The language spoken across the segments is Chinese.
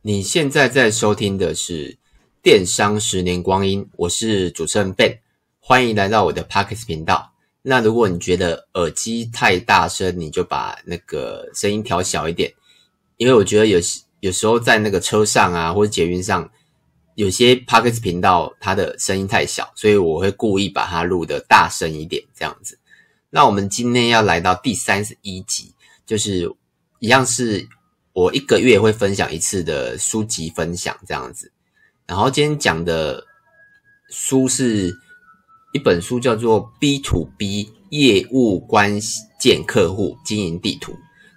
你现在在收听的是《电商十年光阴》，我是主持人 Ben，欢迎来到我的 Podcast 频道。那如果你觉得耳机太大声，你就把那个声音调小一点，因为我觉得有有时候在那个车上啊，或者捷运上，有些 Podcast 频道它的声音太小，所以我会故意把它录得大声一点，这样子。那我们今天要来到第三十一集，就是一样是。我一个月会分享一次的书籍分享这样子，然后今天讲的书是一本书，叫做《B to B 业务关键客户经营地图》。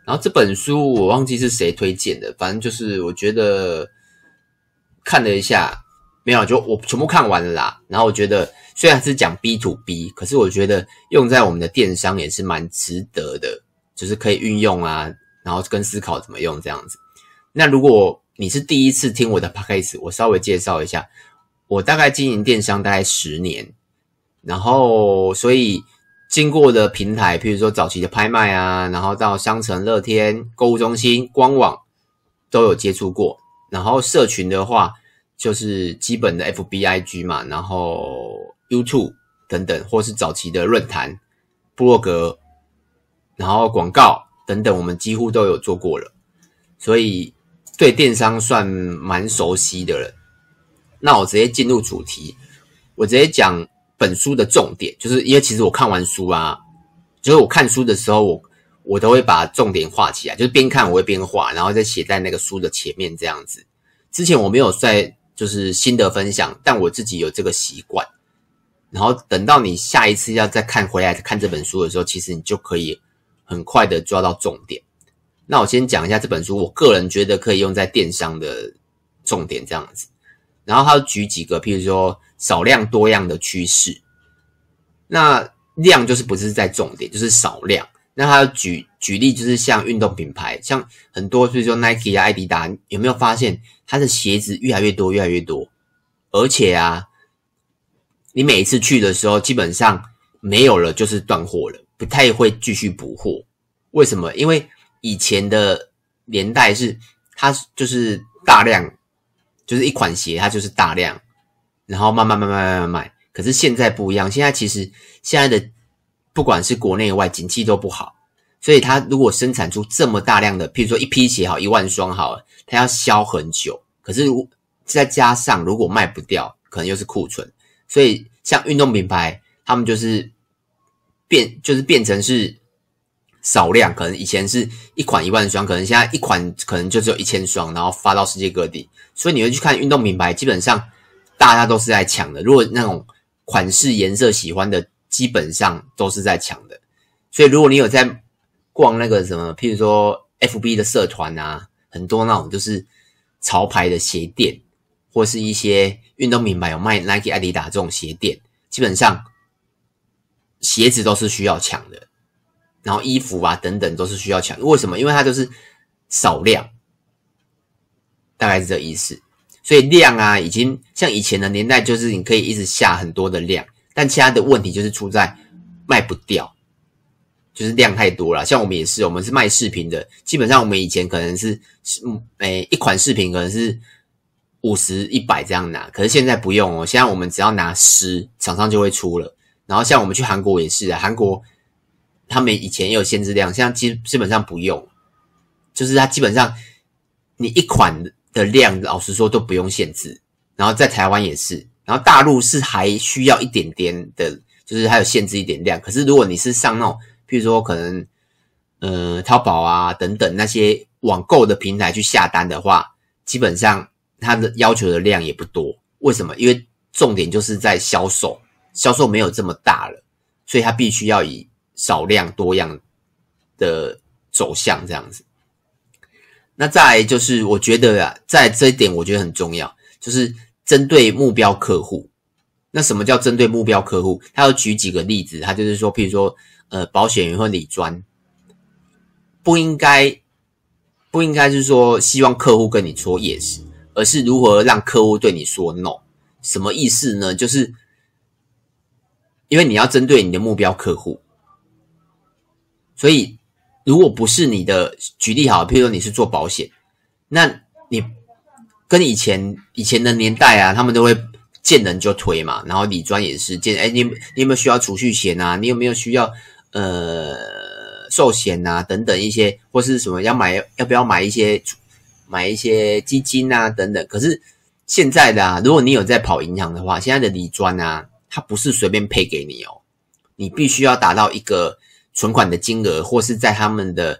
然后这本书我忘记是谁推荐的，反正就是我觉得看了一下，没有就我全部看完了啦。然后我觉得虽然是讲 B to B，可是我觉得用在我们的电商也是蛮值得的，就是可以运用啊。然后跟思考怎么用这样子。那如果你是第一次听我的 podcast，我稍微介绍一下，我大概经营电商大概十年，然后所以经过的平台，譬如说早期的拍卖啊，然后到商城、乐天、购物中心、官网都有接触过。然后社群的话，就是基本的 FB、IG 嘛，然后 YouTube 等等，或是早期的论坛、部落格，然后广告。等等，我们几乎都有做过了，所以对电商算蛮熟悉的了。那我直接进入主题，我直接讲本书的重点，就是因为其实我看完书啊，就是我看书的时候，我我都会把重点画起来，就是边看我会边画，然后再写在那个书的前面这样子。之前我没有在就是心得分享，但我自己有这个习惯。然后等到你下一次要再看回来看这本书的时候，其实你就可以。很快的抓到重点。那我先讲一下这本书，我个人觉得可以用在电商的重点这样子。然后他举几个，譬如说少量多样的趋势。那量就是不是在重点，就是少量。那他举举例，就是像运动品牌，像很多，比如说 Nike 啊、艾迪达，有没有发现它的鞋子越来越多，越来越多？而且啊，你每一次去的时候，基本上没有了，就是断货了。不太会继续补货，为什么？因为以前的年代是它就是大量，就是一款鞋它就是大量，然后慢慢慢慢慢慢卖。可是现在不一样，现在其实现在的不管是国内外景气都不好，所以它如果生产出这么大量的，譬如说一批鞋好一万双好了，它要销很久。可是再加上如果卖不掉，可能又是库存。所以像运动品牌，他们就是。变就是变成是少量，可能以前是一款一万双，可能现在一款可能就只有一千双，然后发到世界各地。所以你会去看运动品牌，基本上大家都是在抢的。如果那种款式颜色喜欢的，基本上都是在抢的。所以如果你有在逛那个什么，譬如说 FB 的社团啊，很多那种就是潮牌的鞋店，或是一些运动品牌有卖 Nike、艾迪达这种鞋店，基本上。鞋子都是需要抢的，然后衣服啊等等都是需要抢。为什么？因为它就是少量，大概是这意思。所以量啊，已经像以前的年代，就是你可以一直下很多的量，但其他的问题就是出在卖不掉，就是量太多了。像我们也是，我们是卖饰品的，基本上我们以前可能是嗯，诶，一款饰品可能是五十、一百这样拿，可是现在不用哦，现在我们只要拿十，厂商就会出了。然后像我们去韩国也是啊，韩国他们以前也有限制量，现在基基本上不用，就是它基本上你一款的量，老实说都不用限制。然后在台湾也是，然后大陆是还需要一点点的，就是还有限制一点量。可是如果你是上那种，譬如说可能呃淘宝啊等等那些网购的平台去下单的话，基本上它的要求的量也不多。为什么？因为重点就是在销售。销售没有这么大了，所以它必须要以少量多样的走向这样子。那再来就是，我觉得啊，在这一点我觉得很重要，就是针对目标客户。那什么叫针对目标客户？他要举几个例子，他就是说，譬如说，呃，保险员或理专，不应该不应该是说希望客户跟你说 yes，而是如何让客户对你说 no。什么意思呢？就是。因为你要针对你的目标客户，所以如果不是你的举例好，譬如说你是做保险，那你跟以前以前的年代啊，他们都会见人就推嘛，然后理专也是见，哎，你你有没有需要储蓄险啊？你有没有需要呃寿险啊？等等一些，或是什么要买要不要买一些买一些基金啊？等等。可是现在的啊，如果你有在跑银行的话，现在的理专啊，它不是随便配给你哦，你必须要达到一个存款的金额，或是在他们的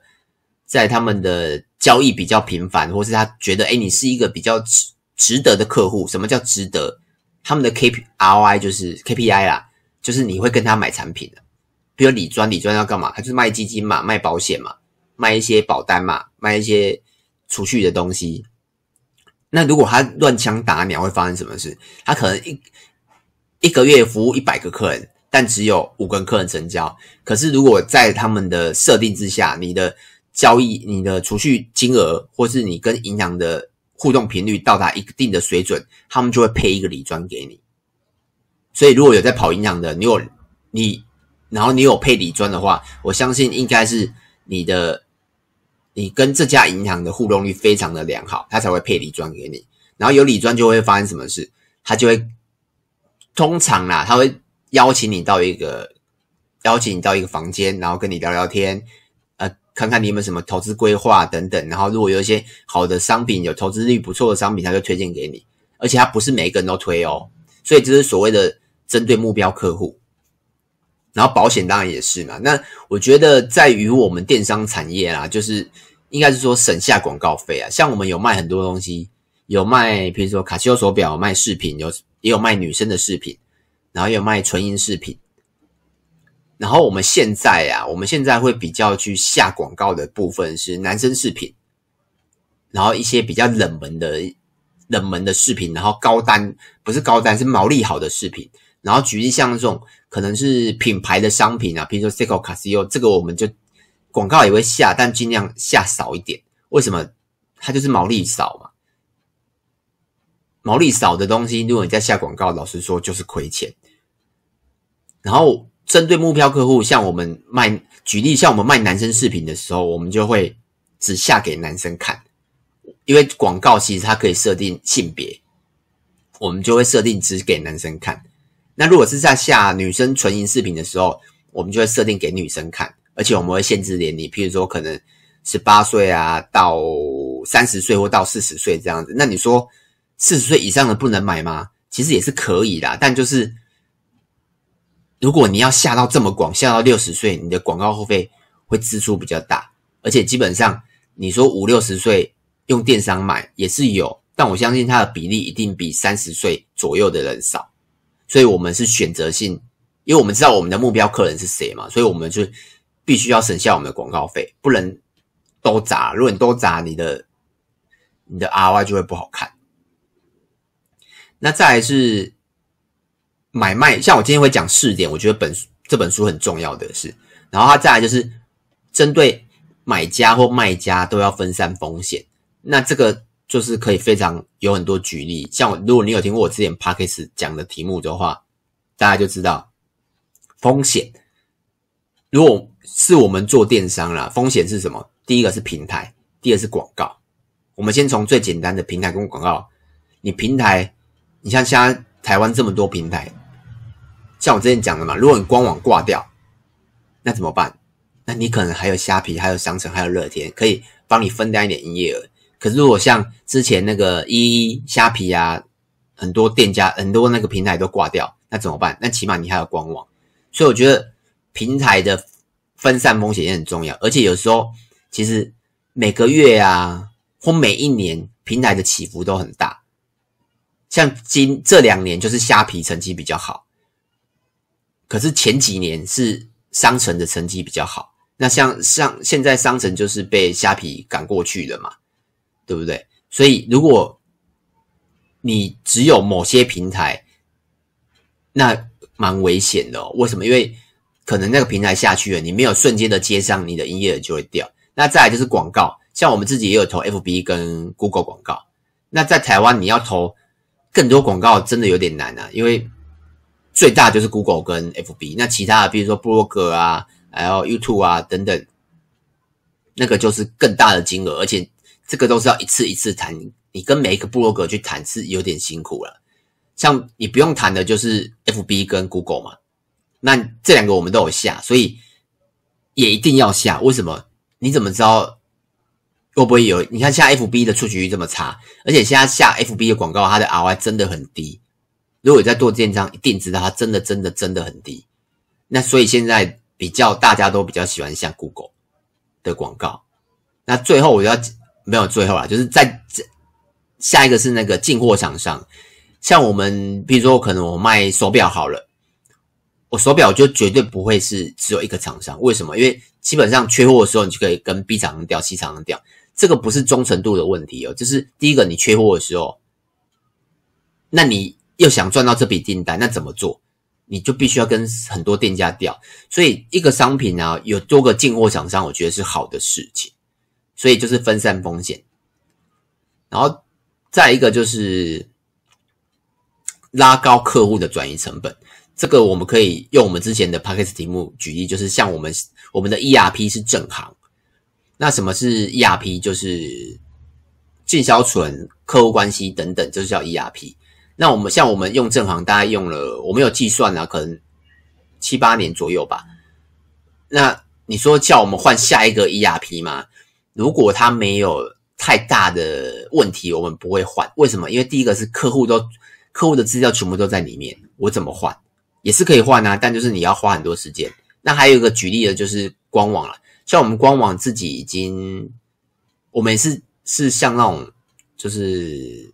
在他们的。交易比较频繁，或是他觉得，哎，你是一个比较值值得的客户。什么叫值得？他们的 K P R I 就是 K P I 啦，就是你会跟他买产品的。比如理专，理专要干嘛？他就是卖基金嘛，卖保险嘛，卖一些保单嘛，卖一些储蓄的东西。那如果他乱枪打鸟，会发生什么事？他可能一一个月服务一百个客人，但只有五个客人成交。可是如果在他们的设定之下，你的交易你的储蓄金额，或是你跟银行的互动频率到达一定的水准，他们就会配一个理专给你。所以如果有在跑银行的，你有你，然后你有配理专的话，我相信应该是你的，你跟这家银行的互动率非常的良好，他才会配理专给你。然后有理专就会发生什么事，他就会通常啦，他会邀请你到一个邀请你到一个房间，然后跟你聊聊天。呃看看你有没有什么投资规划等等，然后如果有一些好的商品，有投资率不错的商品，他就推荐给你。而且他不是每一个人都推哦，所以这是所谓的针对目标客户。然后保险当然也是嘛。那我觉得在于我们电商产业啦，就是应该是说省下广告费啊。像我们有卖很多东西，有卖比如说卡西欧手表，卖饰品，有也有卖女生的饰品，然后也有卖纯银饰品。然后我们现在、啊，我们现在会比较去下广告的部分是男生饰品，然后一些比较冷门的、冷门的饰品，然后高单不是高单，是毛利好的饰品。然后举例像这种可能是品牌的商品啊，比如说 Seiko、Casio，这个我们就广告也会下，但尽量下少一点。为什么？它就是毛利少嘛。毛利少的东西，如果你在下广告，老实说就是亏钱。然后。针对目标客户，像我们卖，举例，像我们卖男生饰品的时候，我们就会只下给男生看，因为广告其实它可以设定性别，我们就会设定只给男生看。那如果是在下女生纯银饰品的时候，我们就会设定给女生看，而且我们会限制年龄，譬如说可能十八岁啊到三十岁或到四十岁这样子。那你说四十岁以上的不能买吗？其实也是可以的，但就是。如果你要下到这么广，下到六十岁，你的广告后费会支出比较大，而且基本上你说五六十岁用电商买也是有，但我相信它的比例一定比三十岁左右的人少，所以我们是选择性，因为我们知道我们的目标客人是谁嘛，所以我们就必须要省下我们的广告费，不能都砸。如果你都砸，你的你的 ROI 就会不好看。那再来是。买卖，像我今天会讲试点，我觉得本这本书很重要的是，然后它再来就是针对买家或卖家都要分散风险。那这个就是可以非常有很多举例，像如果你有听过我之前 Podcast 讲的题目的话，大家就知道风险。如果是我们做电商啦，风险是什么？第一个是平台，第二是广告。我们先从最简单的平台跟广告，你平台，你像现在台湾这么多平台。像我之前讲的嘛，如果你官网挂掉，那怎么办？那你可能还有虾皮，还有商城，还有乐天，可以帮你分担一点营业额。可是如果像之前那个一一虾皮啊，很多店家、很多那个平台都挂掉，那怎么办？那起码你还有官网。所以我觉得平台的分散风险也很重要。而且有时候其实每个月啊，或每一年平台的起伏都很大。像今这两年就是虾皮成绩比较好。可是前几年是商城的成绩比较好，那像像现在商城就是被虾皮赶过去了嘛，对不对？所以如果你只有某些平台，那蛮危险的哦。为什么？因为可能那个平台下去了，你没有瞬间的接上，你的营业额就会掉。那再来就是广告，像我们自己也有投 FB 跟 Google 广告。那在台湾你要投更多广告，真的有点难啊，因为。最大就是 Google 跟 FB，那其他的，比如说部落格啊，还有 YouTube 啊等等，那个就是更大的金额，而且这个都是要一次一次谈你跟每一个部落格去谈是有点辛苦了。像你不用谈的就是 FB 跟 Google 嘛，那这两个我们都有下，所以也一定要下。为什么？你怎么知道会不会有？你看下 FB 的出局率这么差，而且现在下 FB 的广告，它的 ROI 真的很低。如果你在做电商，一定知道它真的真的真的很低。那所以现在比较大家都比较喜欢像 Google 的广告。那最后我要没有最后啦，就是在下一个是那个进货厂商，像我们比如说可能我卖手表好了，我手表就绝对不会是只有一个厂商，为什么？因为基本上缺货的时候，你就可以跟 B 厂商调，C 厂商调，这个不是忠诚度的问题哦，就是第一个你缺货的时候，那你又想赚到这笔订单，那怎么做？你就必须要跟很多店家调，所以一个商品啊，有多个进货厂商，我觉得是好的事情。所以就是分散风险，然后再一个就是拉高客户的转移成本。这个我们可以用我们之前的 Podcast 题目举例，就是像我们我们的 ERP 是正行，那什么是 ERP？就是进销存、客户关系等等，就是叫 ERP。那我们像我们用正行，大概用了我们有计算啊，可能七八年左右吧。那你说叫我们换下一个 ERP 吗？如果他没有太大的问题，我们不会换。为什么？因为第一个是客户都客户的资料全部都在里面，我怎么换也是可以换啊，但就是你要花很多时间。那还有一个举例的就是官网了，像我们官网自己已经，我们是是像那种就是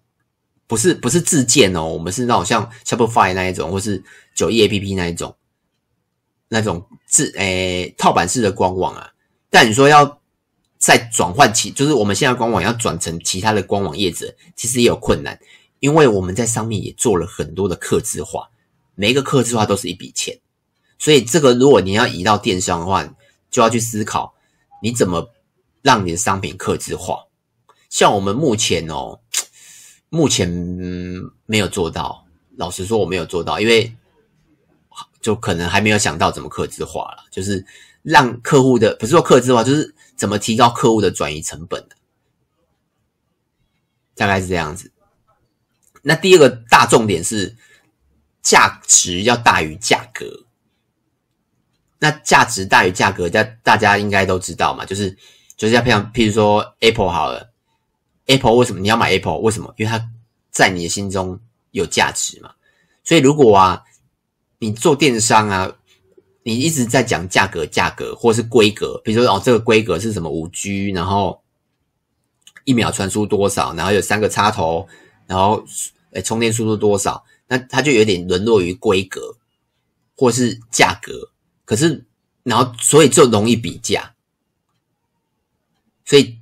不是不是自建哦，我们是那种像 Shopify 那一种，或是九亿 APP 那一种那种自诶套版式的官网啊。但你说要。再转换其，就是我们现在官网要转成其他的官网页子，其实也有困难，因为我们在上面也做了很多的客制化，每一个客制化都是一笔钱，所以这个如果你要移到电商的话，就要去思考你怎么让你的商品客制化。像我们目前哦，目前没有做到，老实说我没有做到，因为就可能还没有想到怎么客制化了，就是让客户的，不是说客制化，就是。怎么提高客户的转移成本呢？大概是这样子。那第二个大重点是价值要大于价格。那价值大于价格，大大家应该都知道嘛，就是就是要像譬如说 Apple 好了，Apple 为什么你要买 Apple？为什么？因为它在你的心中有价值嘛。所以如果啊，你做电商啊。你一直在讲价格，价格或是规格，比如说哦，这个规格是什么五 G，然后一秒传输多少，然后有三个插头，然后诶充电速度多少，那它就有点沦落于规格或是价格。可是，然后所以就容易比价。所以，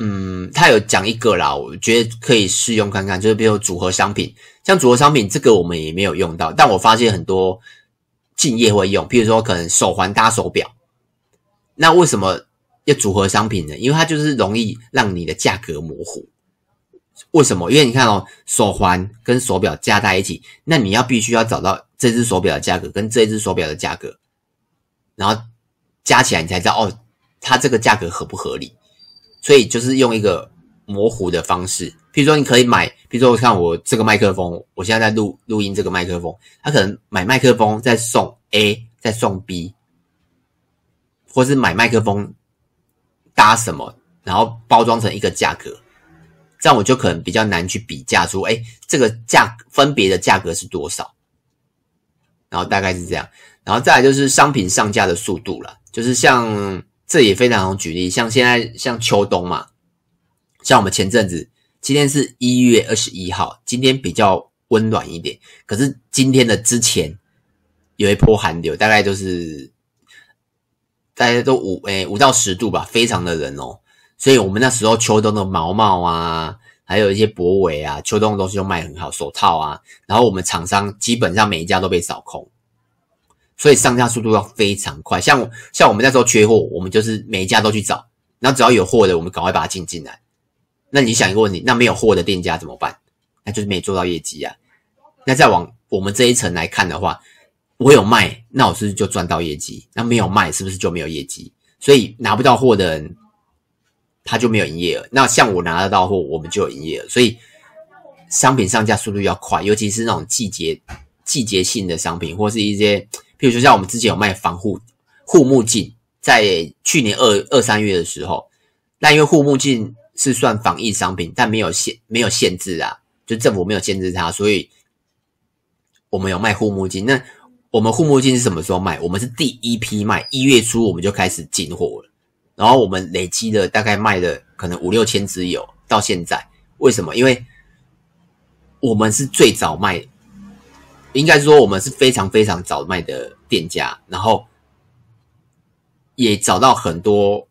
嗯，他有讲一个啦，我觉得可以试用看看，就是比如组合商品，像组合商品这个我们也没有用到，但我发现很多。敬业会用，譬如说可能手环搭手表，那为什么要组合商品呢？因为它就是容易让你的价格模糊。为什么？因为你看哦，手环跟手表加在一起，那你要必须要找到这只手表的价格跟这只手表的价格，然后加起来你才知道哦，它这个价格合不合理。所以就是用一个模糊的方式。比如说，你可以买，比如说，我看我这个麦克风，我现在在录录音，这个麦克风，他可能买麦克风再送 A，再送 B，或是买麦克风搭什么，然后包装成一个价格，这样我就可能比较难去比价出，哎，这个价分别的价格是多少，然后大概是这样，然后再来就是商品上架的速度了，就是像这也非常好举例，像现在像秋冬嘛，像我们前阵子。今天是一月二十一号，今天比较温暖一点。可是今天的之前有一波寒流，大概就是大家都五诶五到十度吧，非常的冷哦。所以我们那时候秋冬的毛毛啊，还有一些脖围啊，秋冬的东西都卖很好，手套啊。然后我们厂商基本上每一家都被扫空，所以上架速度要非常快。像像我们那时候缺货，我们就是每一家都去找，然后只要有货的，我们赶快把它进进来。那你想一个问题，那没有货的店家怎么办？那就是没做到业绩啊。那再往我们这一层来看的话，我有卖，那我是不是就赚到业绩？那没有卖，是不是就没有业绩？所以拿不到货的人，他就没有营业额。那像我拿得到货，我们就有营业额。所以商品上架速度要快，尤其是那种季节季节性的商品，或是一些，譬如说像我们之前有卖防护护目镜，在去年二二三月的时候，那因为护目镜是算防疫商品，但没有限没有限制啊，就政府没有限制它，所以我们有卖护目镜。那我们护目镜是什么时候卖？我们是第一批卖，一月初我们就开始进货了。然后我们累积的大概卖了可能五六千只有到现在，为什么？因为我们是最早卖，应该说我们是非常非常早卖的店家，然后也找到很多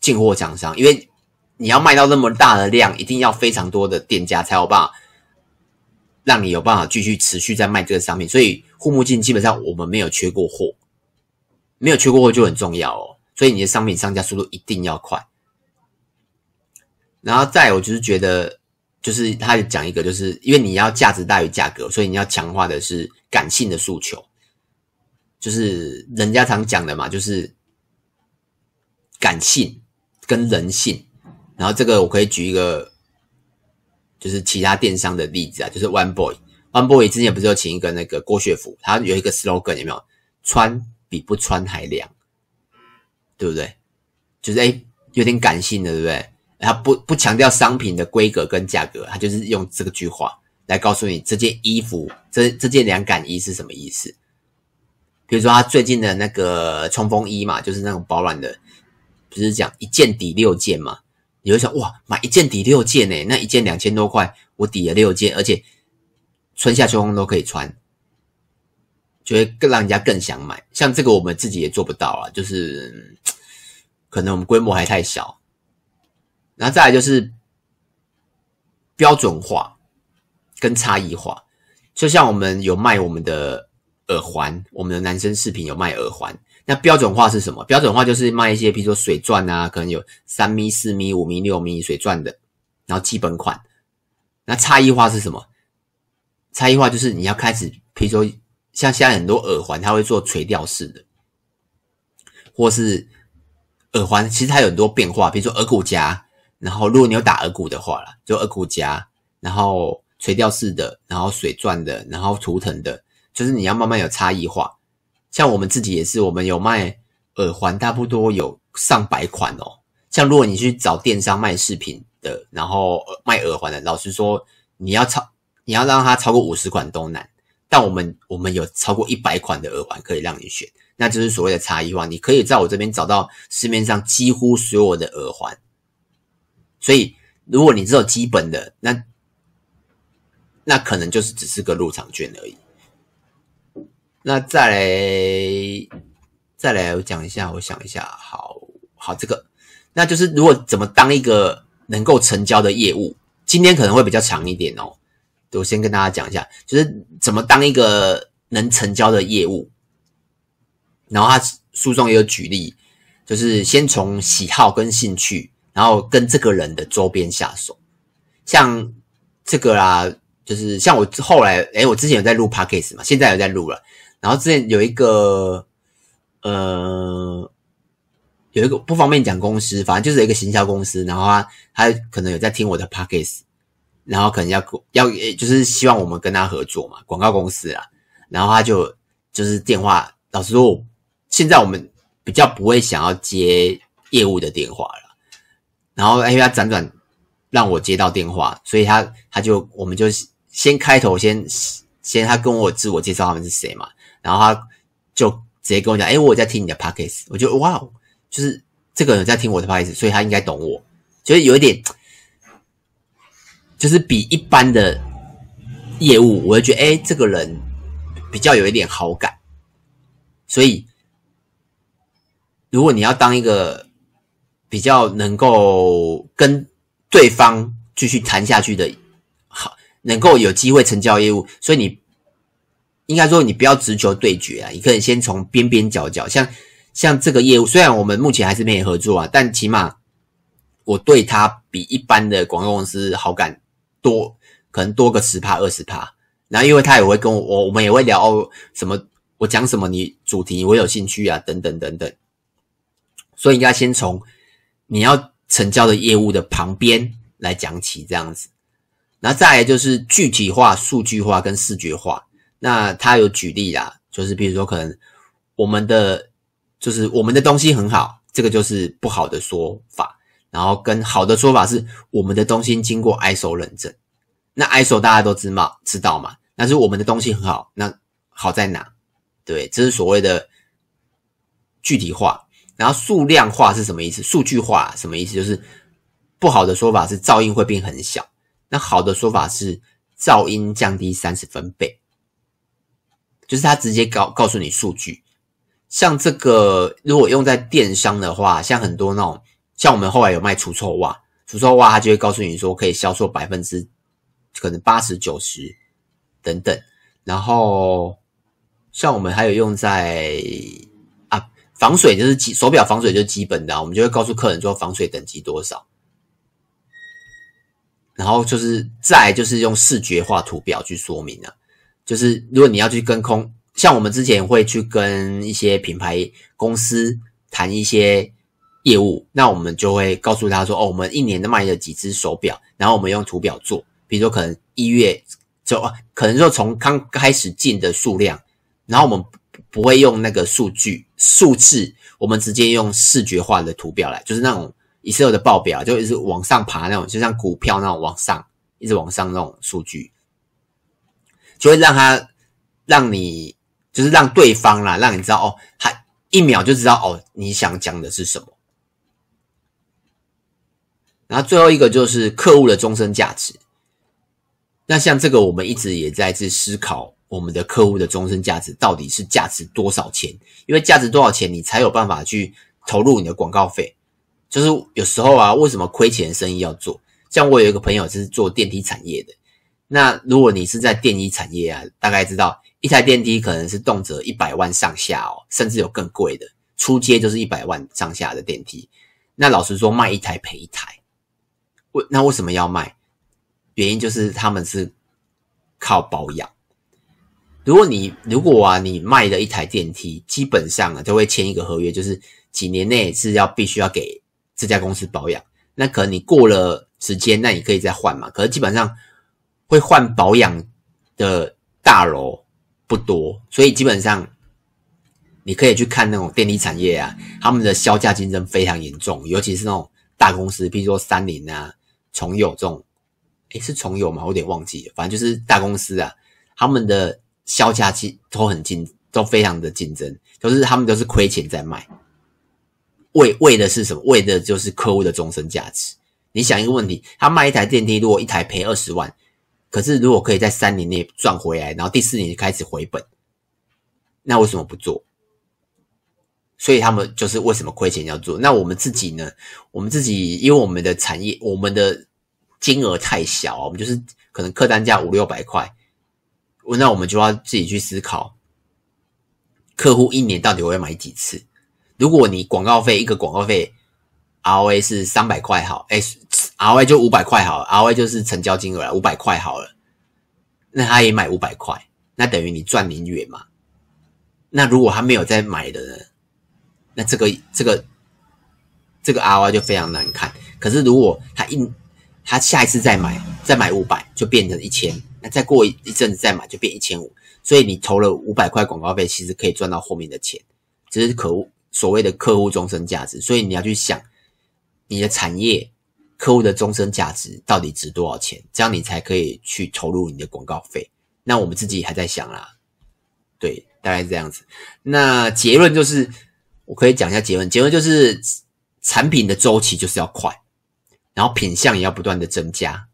进货厂商。因为你要卖到那么大的量，一定要非常多的店家才有办法让你有办法继续持续在卖这个商品。所以护目镜基本上我们没有缺过货，没有缺过货就很重要哦。所以你的商品上架速度一定要快，然后再来我就是觉得，就是他也讲一个，就是因为你要价值大于价格，所以你要强化的是感性的诉求，就是人家常讲的嘛，就是感性跟人性。然后这个我可以举一个，就是其他电商的例子啊，就是 One Boy，One Boy 之前不是有请一个那个郭雪芙，他有一个 slogan 有没有？穿比不穿还凉。对不对？就是哎，有点感性的，对不对？他不不强调商品的规格跟价格，他就是用这个句话来告诉你这件衣服，这这件凉感衣是什么意思。比如说他最近的那个冲锋衣嘛，就是那种保暖的，不是讲一件抵六件嘛？你会想哇，买一件抵六件呢？那一件两千多块，我抵了六件，而且春夏秋冬都可以穿。就会更让人家更想买，像这个我们自己也做不到啊，就是可能我们规模还太小。然后再来就是标准化跟差异化，就像我们有卖我们的耳环，我们的男生饰品有卖耳环。那标准化是什么？标准化就是卖一些，比如说水钻啊，可能有三米、四米、五米、六米水钻的，然后基本款。那差异化是什么？差异化就是你要开始，比如说。像现在很多耳环，它会做垂吊式的，或是耳环，其实它有很多变化，比如说耳骨夹，然后如果你有打耳骨的话啦，就耳骨夹，然后垂吊式的，然后水钻的，然后图腾的，就是你要慢慢有差异化。像我们自己也是，我们有卖耳环，差不多有上百款哦。像如果你去找电商卖饰品的，然后卖耳环的，老实说，你要超，你要让它超过五十款都难。但我们我们有超过一百款的耳环可以让你选，那就是所谓的差异化。你可以在我这边找到市面上几乎所有的耳环，所以如果你只有基本的，那那可能就是只是个入场券而已。那再来再来，我讲一下，我想一下，好好这个，那就是如果怎么当一个能够成交的业务，今天可能会比较长一点哦。我先跟大家讲一下，就是怎么当一个能成交的业务。然后他书中也有举例，就是先从喜好跟兴趣，然后跟这个人的周边下手。像这个啦，就是像我后来，诶，我之前有在录 Podcast 嘛，现在有在录了。然后之前有一个，呃，有一个不方便讲公司，反正就是一个行销公司，然后他他可能有在听我的 Podcast。然后可能要要就是希望我们跟他合作嘛，广告公司啦。然后他就就是电话，老实说，现在我们比较不会想要接业务的电话了。然后因为他辗转让我接到电话，所以他他就我们就先开头先先他跟我自我介绍他们是谁嘛，然后他就直接跟我讲，哎，我在听你的 podcast，我就哇，就是这个人在听我的 podcast，所以他应该懂我，就是有一点。就是比一般的业务，我会觉得，哎，这个人比较有一点好感。所以，如果你要当一个比较能够跟对方继续谈下去的，好，能够有机会成交业务，所以你应该说，你不要直球对决啊，你可以先从边边角角，像像这个业务，虽然我们目前还是没有合作啊，但起码我对他比一般的广告公司好感。多可能多个十趴二十趴，然后因为他也会跟我，我我们也会聊哦什么，我讲什么你主题我有兴趣啊等等等等，所以应该先从你要成交的业务的旁边来讲起这样子。那再来就是具体化、数据化跟视觉化。那他有举例啦，就是比如说可能我们的就是我们的东西很好，这个就是不好的说法。然后跟好的说法是我们的东西经过 ISO 认证。那 ISO 大家都知道知道嘛？但是我们的东西很好，那好在哪？对，这是所谓的具体化。然后数量化是什么意思？数据化什么意思？就是不好的说法是噪音会变很小，那好的说法是噪音降低三十分贝，就是他直接告告诉你数据。像这个如果用在电商的话，像很多那种，像我们后来有卖除臭袜，除臭袜它就会告诉你说可以销售百分之可能八十九十等等。然后像我们还有用在啊。防水就是基手表防水就基本的，我们就会告诉客人说防水等级多少，然后就是再就是用视觉化图表去说明啊，就是如果你要去跟空，像我们之前会去跟一些品牌公司谈一些业务，那我们就会告诉他说，哦，我们一年的卖了几只手表，然后我们用图表做，比如说可能一月就可能说从刚开始进的数量，然后我们。不会用那个数据数字，我们直接用视觉化的图表来，就是那种 Excel 的报表，就一直往上爬那种，就像股票那种往上，一直往上那种数据，就会让他让你就是让对方啦，让你知道哦，他一秒就知道哦，你想讲的是什么。然后最后一个就是客户的终身价值。那像这个，我们一直也在去思考。我们的客户的终身价值到底是价值多少钱？因为价值多少钱，你才有办法去投入你的广告费。就是有时候啊，为什么亏钱生意要做？像我有一个朋友是做电梯产业的，那如果你是在电梯产业啊，大概知道一台电梯可能是动辄一百万上下哦，甚至有更贵的，出街就是一百万上下的电梯。那老实说，卖一台赔一台。为那为什么要卖？原因就是他们是靠保养。如果你如果啊，你卖了一台电梯，基本上啊，就会签一个合约，就是几年内是要必须要给这家公司保养。那可能你过了时间，那你可以再换嘛。可是基本上会换保养的大楼不多，所以基本上你可以去看那种电梯产业啊，他们的销价竞争非常严重，尤其是那种大公司，比如说三菱啊、重友这种，诶，是重友吗？我有点忘记了，反正就是大公司啊，他们的。销价其都很竞，都非常的竞争，都、是他们都是亏钱在卖，为为的是什么？为的就是客户的终身价值。你想一个问题，他卖一台电梯，如果一台赔二十万，可是如果可以在三年内赚回来，然后第四年就开始回本，那为什么不做？所以他们就是为什么亏钱要做？那我们自己呢？我们自己因为我们的产业，我们的金额太小，我们就是可能客单价五六百块。那我们就要自己去思考，客户一年到底会买几次？如果你广告费一个广告费，ROA 是三百块好，哎，ROA 就五百块好，ROA 就是成交金额，五百块好了，那他也买五百块，那等于你赚零元嘛？那如果他没有再买的呢？那这个这个这个 ROI 就非常难看。可是如果他一他下一次再买，再买五百，就变成一千。那再过一一阵子再买就变一千五，所以你投了五百块广告费，其实可以赚到后面的钱，这是客户所谓的客户终身价值。所以你要去想你的产业客户的终身价值到底值多少钱，这样你才可以去投入你的广告费。那我们自己还在想啦，对，大概是这样子。那结论就是，我可以讲一下结论，结论就是产品的周期就是要快，然后品相也要不断的增加，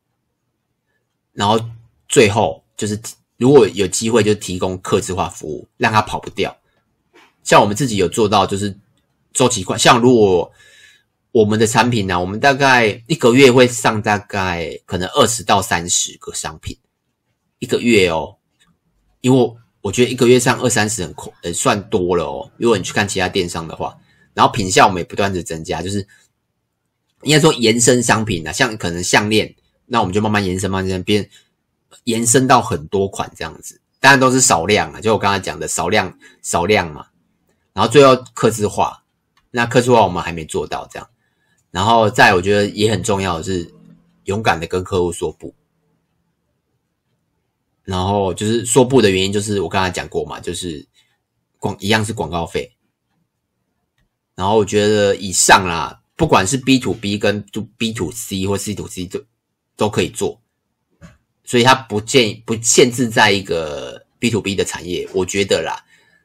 然后。最后就是，如果有机会，就提供客制化服务，让他跑不掉。像我们自己有做到，就是周期快。像如果我们的产品呢、我们大概一个月会上大概可能二十到三十个商品，一个月哦。因为我觉得一个月上二三十很快，呃，算多了哦。如果你去看其他电商的话，然后品项我们也不断的增加，就是应该说延伸商品啊，像可能项链，那我们就慢慢延伸，慢慢变。延伸到很多款这样子，当然都是少量啊，就我刚才讲的少量少量嘛。然后最后客制化，那客制化我们还没做到这样。然后再我觉得也很重要的是勇敢的跟客户说不。然后就是说不的原因，就是我刚才讲过嘛，就是广一样是广告费。然后我觉得以上啦，不管是 B to B 跟就 B to C 或 C to C 都都可以做，所以它不建议不限制在一个 B to B 的产业，我觉得啦。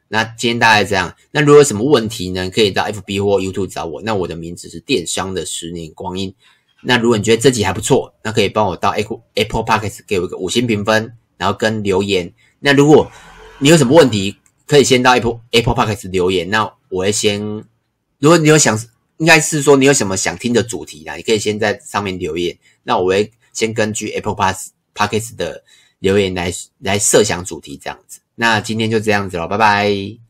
那今天大概这样，那如果有什么问题呢，可以到 FB 或 YouTube 找我。那我的名字是电商的十年光阴。那如果你觉得这集还不错，那可以帮我到 Apple Apple Podcast 给我一个五星评分。然后跟留言，那如果你有什么问题，可以先到 Apple Apple Podcast 留言。那我会先，如果你有想，应该是说你有什么想听的主题啦，你可以先在上面留言。那我会先根据 Apple Podcast 的留言来来设想主题这样子。那今天就这样子了，拜拜。